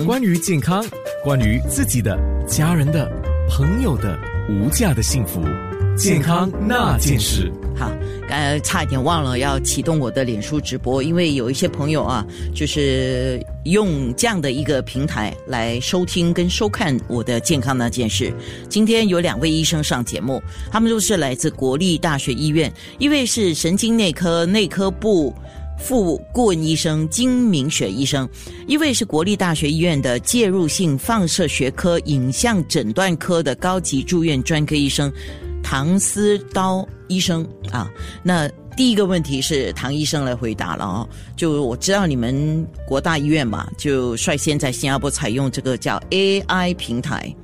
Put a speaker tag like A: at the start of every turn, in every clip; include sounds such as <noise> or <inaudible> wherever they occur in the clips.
A: 关于健康，关于自己的、家人的、朋友的无价的幸福，健康那件事。
B: 好，刚才差一点忘了要启动我的脸书直播，因为有一些朋友啊，就是用这样的一个平台来收听跟收看我的健康那件事。今天有两位医生上节目，他们都是来自国立大学医院，一位是神经内科内科部。副顾问医生金明雪医生，一位是国立大学医院的介入性放射学科影像诊断科的高级住院专科医生唐思刀医生啊。那第一个问题是唐医生来回答了哦，就我知道你们国大医院嘛，就率先在新加坡采用这个叫 AI 平台，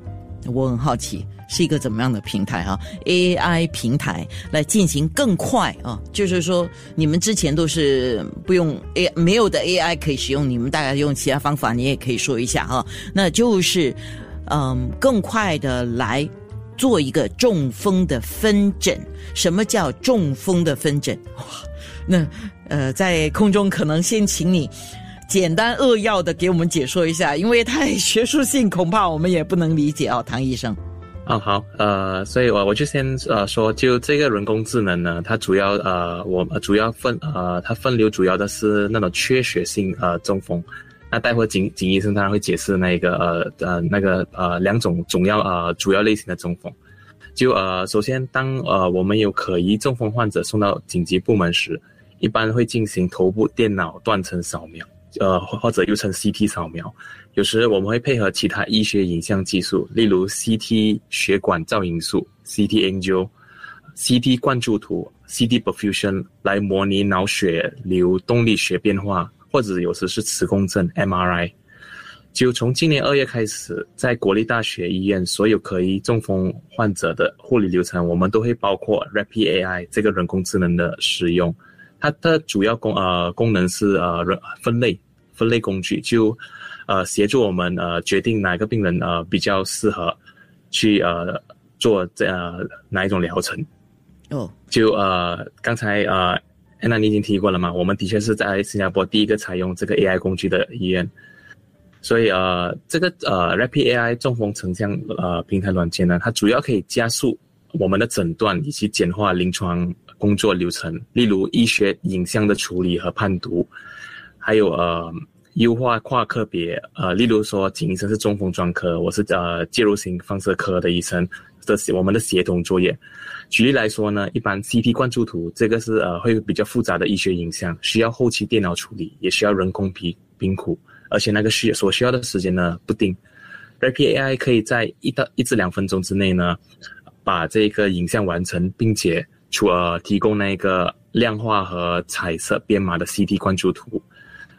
B: 我很好奇。是一个怎么样的平台啊？AI 平台来进行更快啊，就是说你们之前都是不用 A 没有的 AI 可以使用，你们大概用其他方法，你也可以说一下哈。那就是嗯，更快的来做一个中风的分诊。什么叫中风的分诊？哇，那呃，在空中可能先请你简单扼要的给我们解说一下，因为太学术性，恐怕我们也不能理解哦，唐医生。
C: 哦，好，呃，所以我我就先呃说，就这个人工智能呢，它主要呃，我主要分呃，它分流主要的是那种缺血性呃中风。那待会景景医生当然会解释那个呃呃那个呃两种主要呃主要类型的中风。就呃首先当呃我们有可疑中风患者送到紧急部门时，一般会进行头部电脑断层扫描，呃或者又称 CT 扫描。有时我们会配合其他医学影像技术，例如 CT 血管造影术 （CT Angio）、CT 灌注图 （CT Perfusion） 来模拟脑血流动力学变化，或者有时是磁共振 （MRI）。就从今年二月开始，在国立大学医院所有可疑中风患者的护理流程，我们都会包括 Rapid AI 这个人工智能的使用。它的主要功呃功能是呃分类分类工具就。呃，协助我们呃决定哪个病人呃比较适合去呃做这哪一种疗程。
B: 哦，
C: 就呃刚才呃安娜你已经提过了嘛，我们的确是在新加坡第一个采用这个 AI 工具的医院。所以呃这个呃 Rapid AI 中风成像呃平台软件呢，它主要可以加速我们的诊断以及简化临床工作流程，例如医学影像的处理和判读，还有呃。优化跨科别，呃，例如说，景医生是中风专科，我是呃介入型放射科的医生的，我们的协同作业。举例来说呢，一般 CT 灌注图这个是呃会比较复杂的医学影像，需要后期电脑处理，也需要人工评评估，而且那个需所需要的时间呢不定。RPAI 可以在一到一至两分钟之内呢，把这个影像完成，并且除了提供那个量化和彩色编码的 CT 灌注图。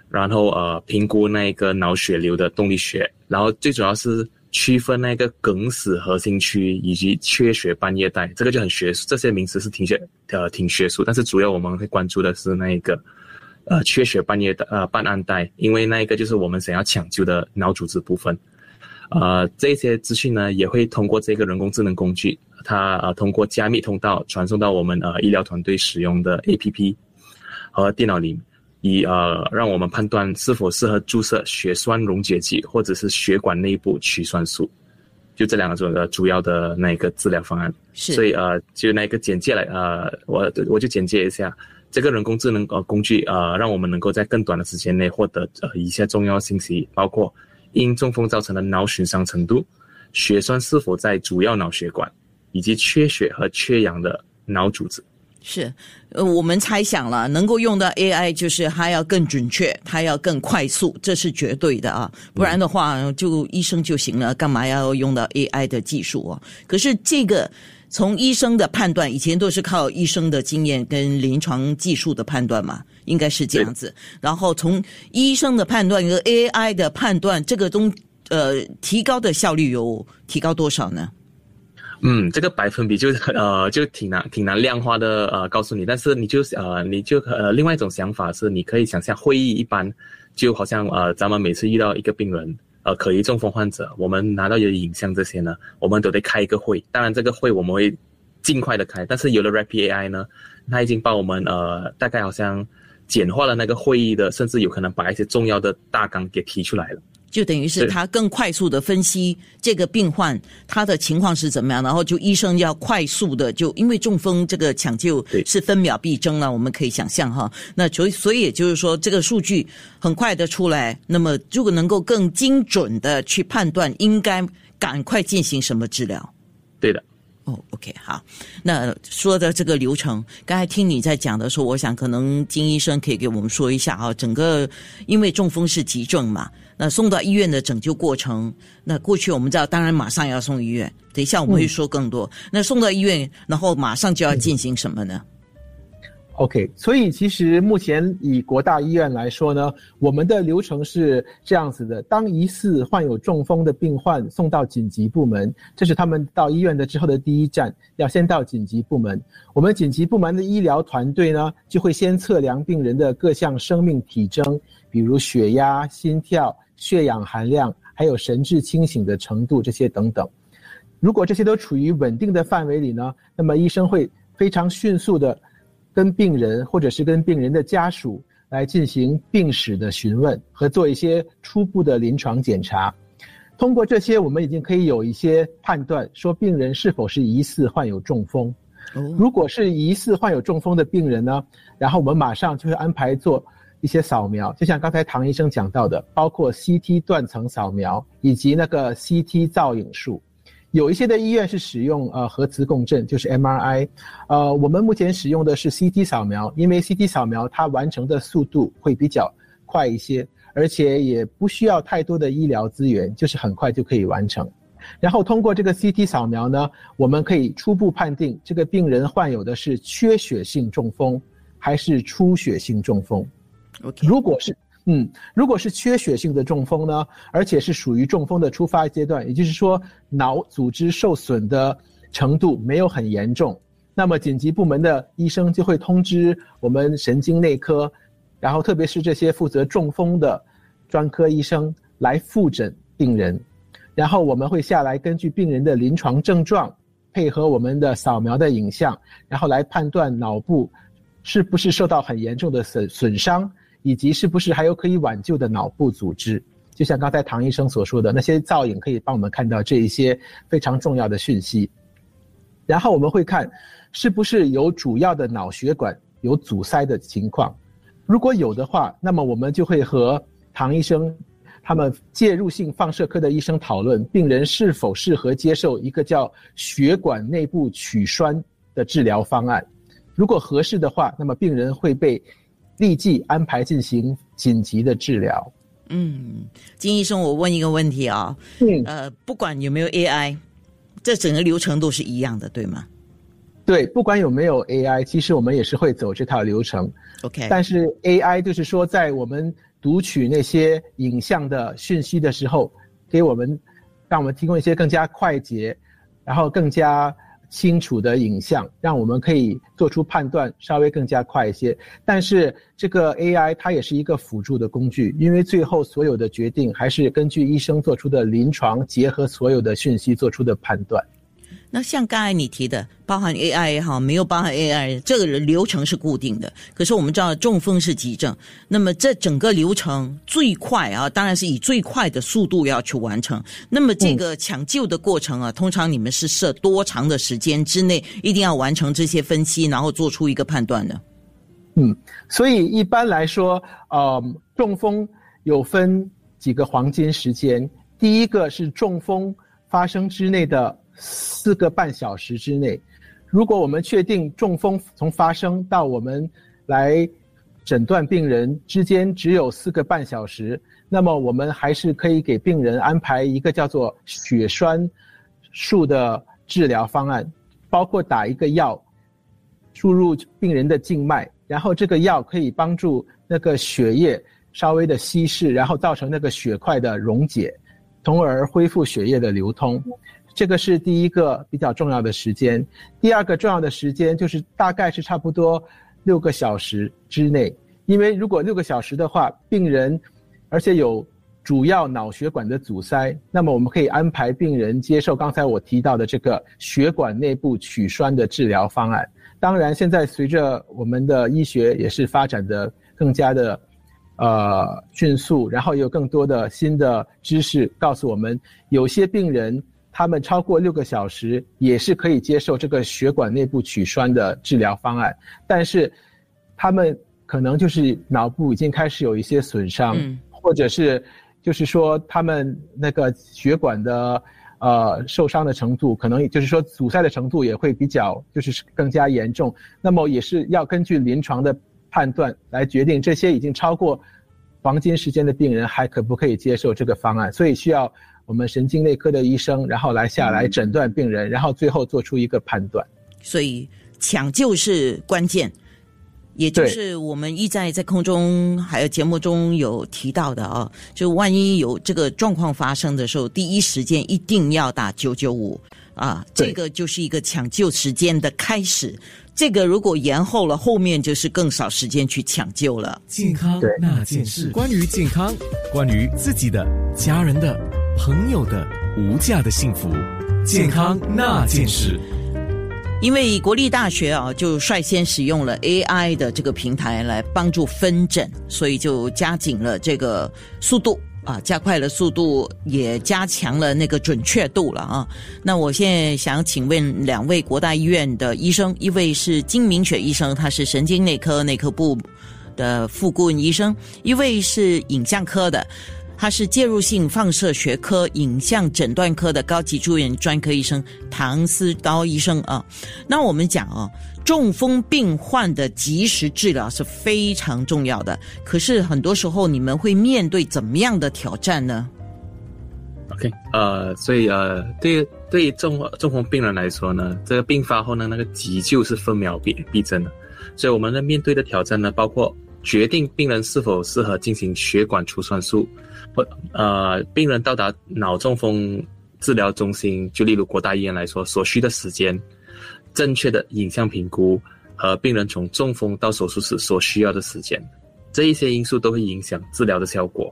C: 然后呃，评估那个脑血流的动力学，然后最主要是区分那个梗死核心区以及缺血半叶带，这个就很学术，这些名词是挺学呃挺学术，但是主要我们会关注的是那一个呃缺血半叶带呃半暗带，因为那一个就是我们想要抢救的脑组织部分，呃这些资讯呢也会通过这个人工智能工具，它呃通过加密通道传送到我们呃医疗团队使用的 APP 和电脑里。以呃，让我们判断是否适合注射血栓溶解剂，或者是血管内部取栓素，就这两种的主要的那个治疗方案。
B: 是。
C: 所以呃，就那个简介来呃，我我就简介一下这个人工智能呃工具呃，让我们能够在更短的时间内获得呃一些重要信息，包括因中风造成的脑损伤程度、血栓是否在主要脑血管，以及缺血和缺氧的脑组织。
B: 是，呃，我们猜想了，能够用到 AI，就是它要更准确，它要更快速，这是绝对的啊，不然的话就医生就行了，干嘛要用到 AI 的技术啊？可是这个从医生的判断，以前都是靠医生的经验跟临床技术的判断嘛，应该是这样子。然后从医生的判断和 AI 的判断，这个中呃提高的效率有提高多少呢？
C: 嗯，这个百分比就 <laughs> 呃就挺难挺难量化的呃告诉你，但是你就呃你就呃另外一种想法是，你可以想象会议一般，就好像呃咱们每次遇到一个病人呃可疑中风患者，我们拿到有影像这些呢，我们都得开一个会，当然这个会我们会尽快的开，但是有了 Rapid AI 呢，它已经帮我们呃大概好像简化了那个会议的，甚至有可能把一些重要的大纲给提出来了。
B: 就等于是
C: 是
B: 他更快速的分析这个病患他的情况是怎么样，然后就医生要快速的就因为中风这个抢救
C: 对
B: 是分秒必争了，我们可以想象哈。那所以所以也就是说，这个数据很快的出来，那么如果能够更精准的去判断应该赶快进行什么治疗。
C: 对的。
B: 哦，OK，好。那说的这个流程，刚才听你在讲的时候，我想可能金医生可以给我们说一下啊，整个因为中风是急症嘛，那送到医院的拯救过程，那过去我们知道，当然马上要送医院，等一下我们会说更多。那送到医院，然后马上就要进行什么呢？
D: OK，所以其实目前以国大医院来说呢，我们的流程是这样子的：当疑似患有中风的病患送到紧急部门，这是他们到医院的之后的第一站，要先到紧急部门。我们紧急部门的医疗团队呢，就会先测量病人的各项生命体征，比如血压、心跳、血氧含量，还有神志清醒的程度这些等等。如果这些都处于稳定的范围里呢，那么医生会非常迅速的。跟病人或者是跟病人的家属来进行病史的询问和做一些初步的临床检查，通过这些，我们已经可以有一些判断，说病人是否是疑似患有中风。如果是疑似患有中风的病人呢，然后我们马上就会安排做一些扫描，就像刚才唐医生讲到的，包括 CT 断层扫描以及那个 CT 造影术。有一些的医院是使用呃核磁共振，就是 MRI，呃，我们目前使用的是 CT 扫描，因为 CT 扫描它完成的速度会比较快一些，而且也不需要太多的医疗资源，就是很快就可以完成。然后通过这个 CT 扫描呢，我们可以初步判定这个病人患有的是缺血性中风还是出血性中风。
B: OK，
D: 如果是嗯，如果是缺血性的中风呢，而且是属于中风的初发阶段，也就是说脑组织受损的程度没有很严重，那么紧急部门的医生就会通知我们神经内科，然后特别是这些负责中风的专科医生来复诊病人，然后我们会下来根据病人的临床症状，配合我们的扫描的影像，然后来判断脑部是不是受到很严重的损损伤。以及是不是还有可以挽救的脑部组织？就像刚才唐医生所说的，那些造影可以帮我们看到这一些非常重要的讯息。然后我们会看，是不是有主要的脑血管有阻塞的情况。如果有的话，那么我们就会和唐医生他们介入性放射科的医生讨论，病人是否适合接受一个叫血管内部取栓的治疗方案。如果合适的话，那么病人会被立即安排进行紧急的治疗。
B: 嗯，金医生，我问一个问题啊，
D: 嗯，
B: 呃，不管有没有 AI，这整个流程都是一样的，对吗
D: 对，不管有没有 AI，其实我们也是会走这套流程。
B: ？OK，
D: 但是 AI 就是说，在我们读取那些影像的讯息的时候，给我们让我们提供一些更加快捷，然后更加清楚的影像，让我们可以做出判断，稍微更加快一些。但是这个 AI 它也是一个辅助的工具，因为最后所有的决定还是根据医生做出的临床，结合所有的讯息做出的判断。
B: 那像刚才你提的，包含 AI 也好，没有包含 AI，这个流程是固定的。可是我们知道中风是急症，那么这整个流程最快啊，当然是以最快的速度要去完成。那么这个抢救的过程啊，通常你们是设多长的时间之内一定要完成这些分析，然后做出一个判断呢？
D: 嗯，所以一般来说，呃，中风有分几个黄金时间。第一个是中风发生之内的四个半小时之内，如果我们确定中风从发生到我们来诊断病人之间只有四个半小时，那么我们还是可以给病人安排一个叫做血栓术的治疗方案，包括打一个药注入病人的静脉。然后这个药可以帮助那个血液稍微的稀释，然后造成那个血块的溶解，从而恢复血液的流通。这个是第一个比较重要的时间。第二个重要的时间就是大概是差不多六个小时之内，因为如果六个小时的话，病人而且有主要脑血管的阻塞，那么我们可以安排病人接受刚才我提到的这个血管内部取栓的治疗方案。当然，现在随着我们的医学也是发展的更加的，呃迅速，然后有更多的新的知识告诉我们，有些病人他们超过六个小时也是可以接受这个血管内部取栓的治疗方案，但是他们可能就是脑部已经开始有一些损伤，或者是就是说他们那个血管的。呃，受伤的程度可能就是说阻塞的程度也会比较就是更加严重，那么也是要根据临床的判断来决定这些已经超过黄金时间的病人还可不可以接受这个方案，所以需要我们神经内科的医生然后来下来诊断病人，然后最后做出一个判断。
B: 所以抢救是关键。也就是我们一再在空中还有节目中有提到的啊，就万一有这个状况发生的时候，第一时间一定要打九九五啊，这个就是一个抢救时间的开始。这个如果延后了，后面就是更少时间去抢救了。
A: 健康那件事，关于健康，关于自己的、家人的、朋友的无价的幸福，健康那件事。
B: 因为国立大学啊，就率先使用了 AI 的这个平台来帮助分诊，所以就加紧了这个速度啊，加快了速度，也加强了那个准确度了啊。那我现在想请问两位国大医院的医生，一位是金明雪医生，他是神经内科内科部的副顾问医生；一位是影像科的。他是介入性放射学科影像诊断科的高级住院专科医生唐思刀医生啊。那我们讲啊，中风病患的及时治疗是非常重要的。可是很多时候你们会面对怎么样的挑战呢
C: ？OK，呃，所以呃，对对于中中风病人来说呢，这个病发后呢，那个急救是分秒必必争的。所以我们的面对的挑战呢，包括决定病人是否适合进行血管除栓术。或呃，病人到达脑中风治疗中心，就例如国大医院来说，所需的时间、正确的影像评估和病人从中风到手术室所需要的时间，这一些因素都会影响治疗的效果。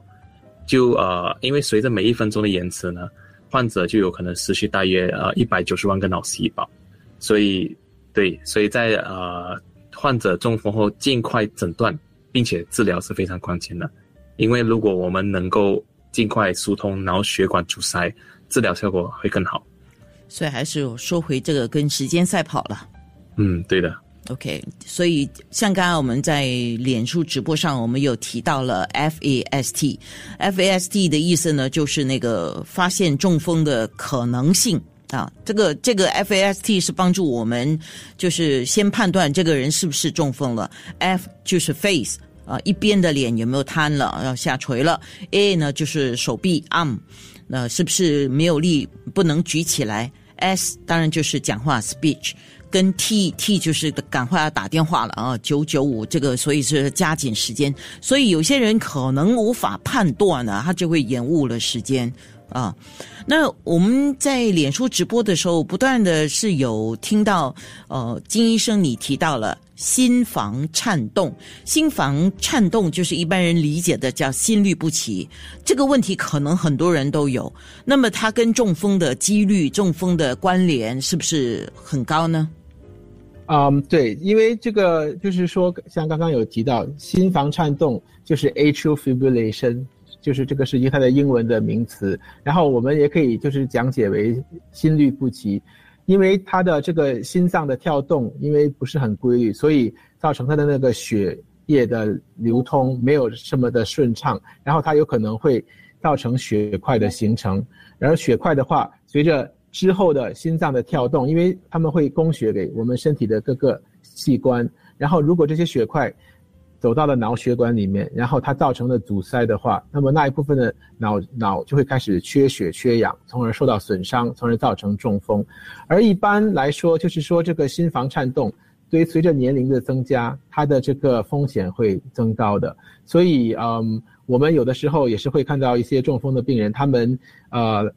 C: 就呃，因为随着每一分钟的延迟呢，患者就有可能失去大约呃一百九十万个脑细胞。所以，对，所以在呃患者中风后尽快诊断并且治疗是非常关键的。因为如果我们能够尽快疏通脑血管阻塞，治疗效果会更好。
B: 所以还是说回这个跟时间赛跑了。
C: 嗯，对的。
B: OK，所以像刚刚我们在脸书直播上，我们有提到了 FAST，FAST 的意思呢，就是那个发现中风的可能性啊。这个这个 FAST 是帮助我们，就是先判断这个人是不是中风了。F 就是 face。啊，一边的脸有没有瘫了，要下垂了？A 呢，就是手臂 arm，那是不是没有力，不能举起来？S 当然就是讲话 speech，跟 T T 就是赶快要打电话了啊，九九五这个，所以是加紧时间。所以有些人可能无法判断呢，他就会延误了时间啊。那我们在脸书直播的时候，不断的是有听到，呃，金医生你提到了。心房颤动，心房颤动就是一般人理解的叫心律不齐。这个问题可能很多人都有。那么它跟中风的几率、中风的关联是不是很高呢？
D: 嗯，对，因为这个就是说，像刚刚有提到心房颤动，就是 atrial fibrillation，就是这个是它的英文的名词。然后我们也可以就是讲解为心律不齐。因为他的这个心脏的跳动，因为不是很规律，所以造成他的那个血液的流通没有这么的顺畅，然后它有可能会造成血块的形成。然后血块的话，随着之后的心脏的跳动，因为他们会供血给我们身体的各个器官，然后如果这些血块，走到了脑血管里面，然后它造成的阻塞的话，那么那一部分的脑脑就会开始缺血缺氧，从而受到损伤，从而造成中风。而一般来说，就是说这个心房颤动，对于随着年龄的增加，它的这个风险会增高的。所以，嗯，我们有的时候也是会看到一些中风的病人，他们呃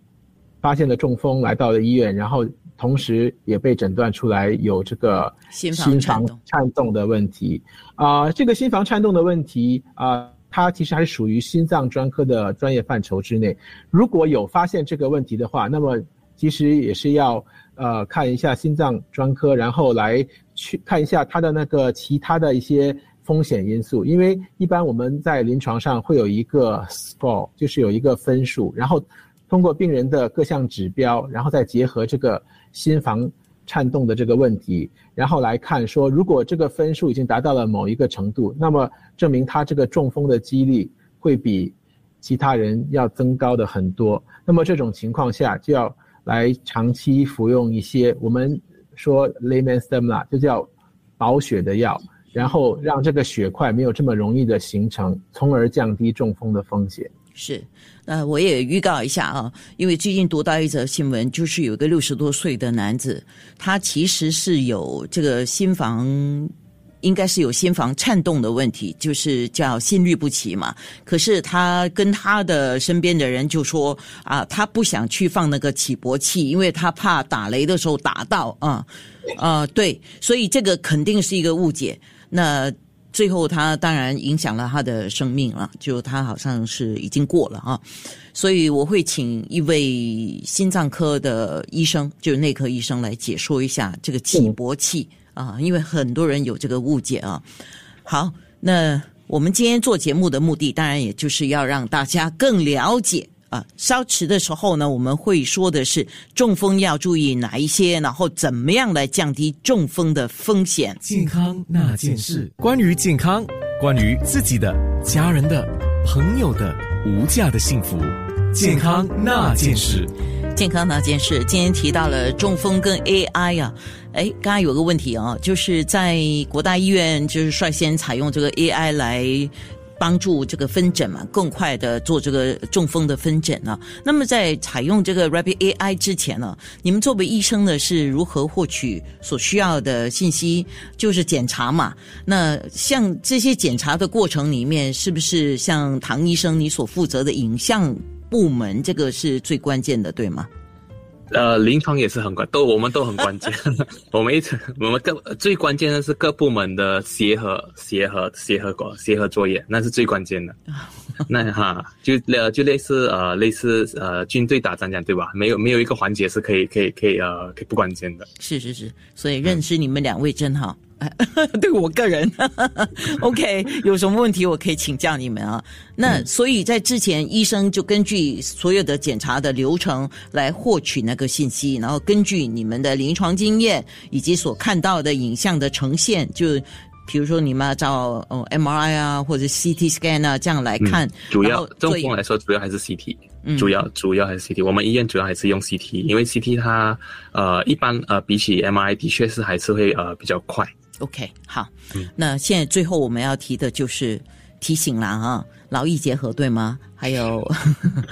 D: 发现了中风，来到了医院，然后。同时也被诊断出来有这个
B: 心房
D: 颤动的问题啊，这个心房颤动的问题啊，它其实还是属于心脏专科的专业范畴之内。如果有发现这个问题的话，那么其实也是要呃看一下心脏专科，然后来去看一下他的那个其他的一些。风险因素，因为一般我们在临床上会有一个 score，就是有一个分数，然后通过病人的各项指标，然后再结合这个心房颤动的这个问题，然后来看说，如果这个分数已经达到了某一个程度，那么证明他这个中风的几率会比其他人要增高的很多。那么这种情况下，就要来长期服用一些我们说 layman stem 啦，就叫保血的药。然后让这个血块没有这么容易的形成，从而降低中风的风险。
B: 是，那我也预告一下啊，因为最近读到一则新闻，就是有个六十多岁的男子，他其实是有这个心房，应该是有心房颤动的问题，就是叫心律不齐嘛。可是他跟他的身边的人就说啊，他不想去放那个起搏器，因为他怕打雷的时候打到啊啊，对，所以这个肯定是一个误解。那最后，他当然影响了他的生命了，就他好像是已经过了啊，所以我会请一位心脏科的医生，就是内科医生来解说一下这个起搏器啊，因为很多人有这个误解啊。好，那我们今天做节目的目的，当然也就是要让大家更了解。啊，烧迟的时候呢，我们会说的是中风要注意哪一些，然后怎么样来降低中风的风险。
A: 健康那件事，关于健康，关于自己的、家人的、朋友的无价的幸福。健康那件事，
B: 健康那件事，今天提到了中风跟 AI 啊，哎，刚刚有个问题啊，就是在国大医院就是率先采用这个 AI 来。帮助这个分诊嘛，更快的做这个中风的分诊呢。那么在采用这个 Rapid AI 之前呢，你们作为医生呢是如何获取所需要的信息？就是检查嘛。那像这些检查的过程里面，是不是像唐医生你所负责的影像部门，这个是最关键的，对吗？
C: 呃，临床也是很关，都我们都很关键。<laughs> 我们一直我们各最关键的是各部门的协和、协和、协和过协和作业，那是最关键的。<laughs> 那哈，就呃就类似呃类似呃军队打仗这样对吧？没有没有一个环节是可以可以可以呃可以不关键的。
B: 是是是，所以认识你们两位真好。<laughs> 对我个人，<laughs> OK，有什么问题我可以请教你们啊。那所以在之前，医生就根据所有的检查的流程来获取那个信息，然后根据你们的临床经验以及所看到的影像的呈现，就比如说你们要照哦 MRI 啊或者 CT scan 啊这样来看。
C: 主要中风来说，主要还是 CT，主要主要还是 CT。我们医院主要还是用 CT，因为 CT 它呃一般呃比起 MRI 的确是还是会呃比较快。
B: OK，好，那现在最后我们要提的就是提醒了啊，劳逸结合对吗？还有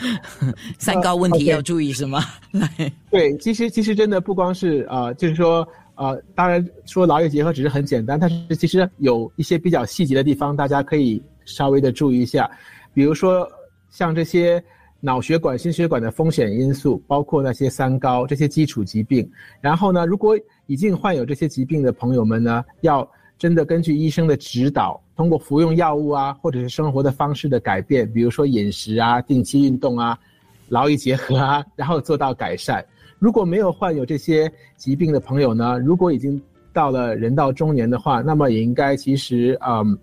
B: <laughs> 三高问题要注意是吗？<laughs> 来，
D: 对，其实其实真的不光是啊，就是说啊，当然说劳逸结合只是很简单，但是其实有一些比较细节的地方，大家可以稍微的注意一下，比如说像这些脑血管、心血管的风险因素，包括那些三高这些基础疾病，然后呢，如果已经患有这些疾病的朋友们呢，要真的根据医生的指导，通过服用药物啊，或者是生活的方式的改变，比如说饮食啊、定期运动啊、劳逸结合啊，然后做到改善。如果没有患有这些疾病的朋友呢，如果已经到了人到中年的话，那么也应该其实嗯，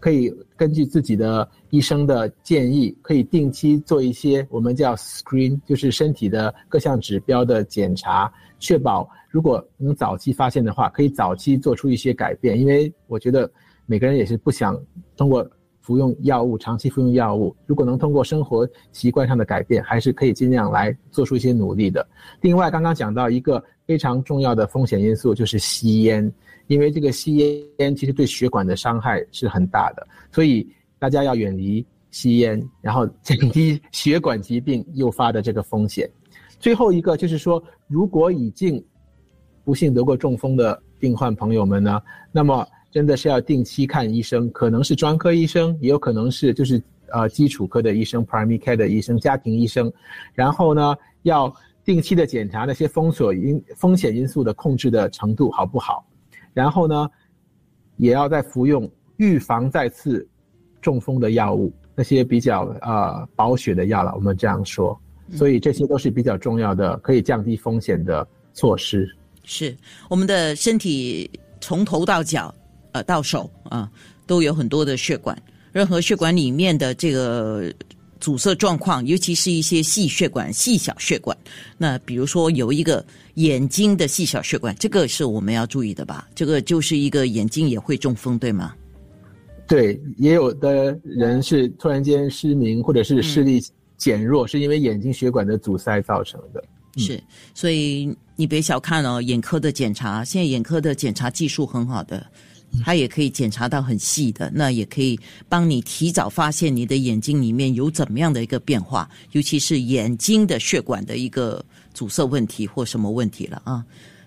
D: 可以根据自己的医生的建议，可以定期做一些我们叫 screen，就是身体的各项指标的检查，确保。如果能早期发现的话，可以早期做出一些改变。因为我觉得每个人也是不想通过服用药物、长期服用药物。如果能通过生活习惯上的改变，还是可以尽量来做出一些努力的。另外，刚刚讲到一个非常重要的风险因素就是吸烟，因为这个吸烟其实对血管的伤害是很大的，所以大家要远离吸烟，然后降低血管疾病诱发的这个风险。最后一个就是说，如果已经不幸得过中风的病患朋友们呢，那么真的是要定期看医生，可能是专科医生，也有可能是就是呃基础科的医生、primary care 的医生、家庭医生，然后呢要定期的检查那些封锁因风险因素的控制的程度好不好，然后呢也要再服用预防再次中风的药物，那些比较呃保血的药了，我们这样说，所以这些都是比较重要的可以降低风险的措施。
B: 是我们的身体从头到脚，呃，到手啊，都有很多的血管，任何血管里面的这个阻塞状况，尤其是一些细血管、细小血管，那比如说有一个眼睛的细小血管，这个是我们要注意的吧？这个就是一个眼睛也会中风，对吗？
D: 对，也有的人是突然间失明，或者是视力减弱，是因为眼睛血管的阻塞造成的。
B: 是，所以你别小看哦，眼科的检查，现在眼科的检查技术很好的，它也可以检查到很细的，那也可以帮你提早发现你的眼睛里面有怎么样的一个变化，尤其是眼睛的血管的一个阻塞问题或什么问题了啊。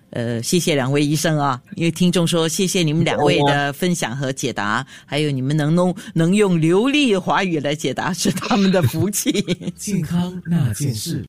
B: 呃，谢谢两位医生啊，因为听众说谢谢你们两位的分享和解答，还有你们能弄能用流利华语来解答是他们的福气。<laughs>
A: 健康那件事。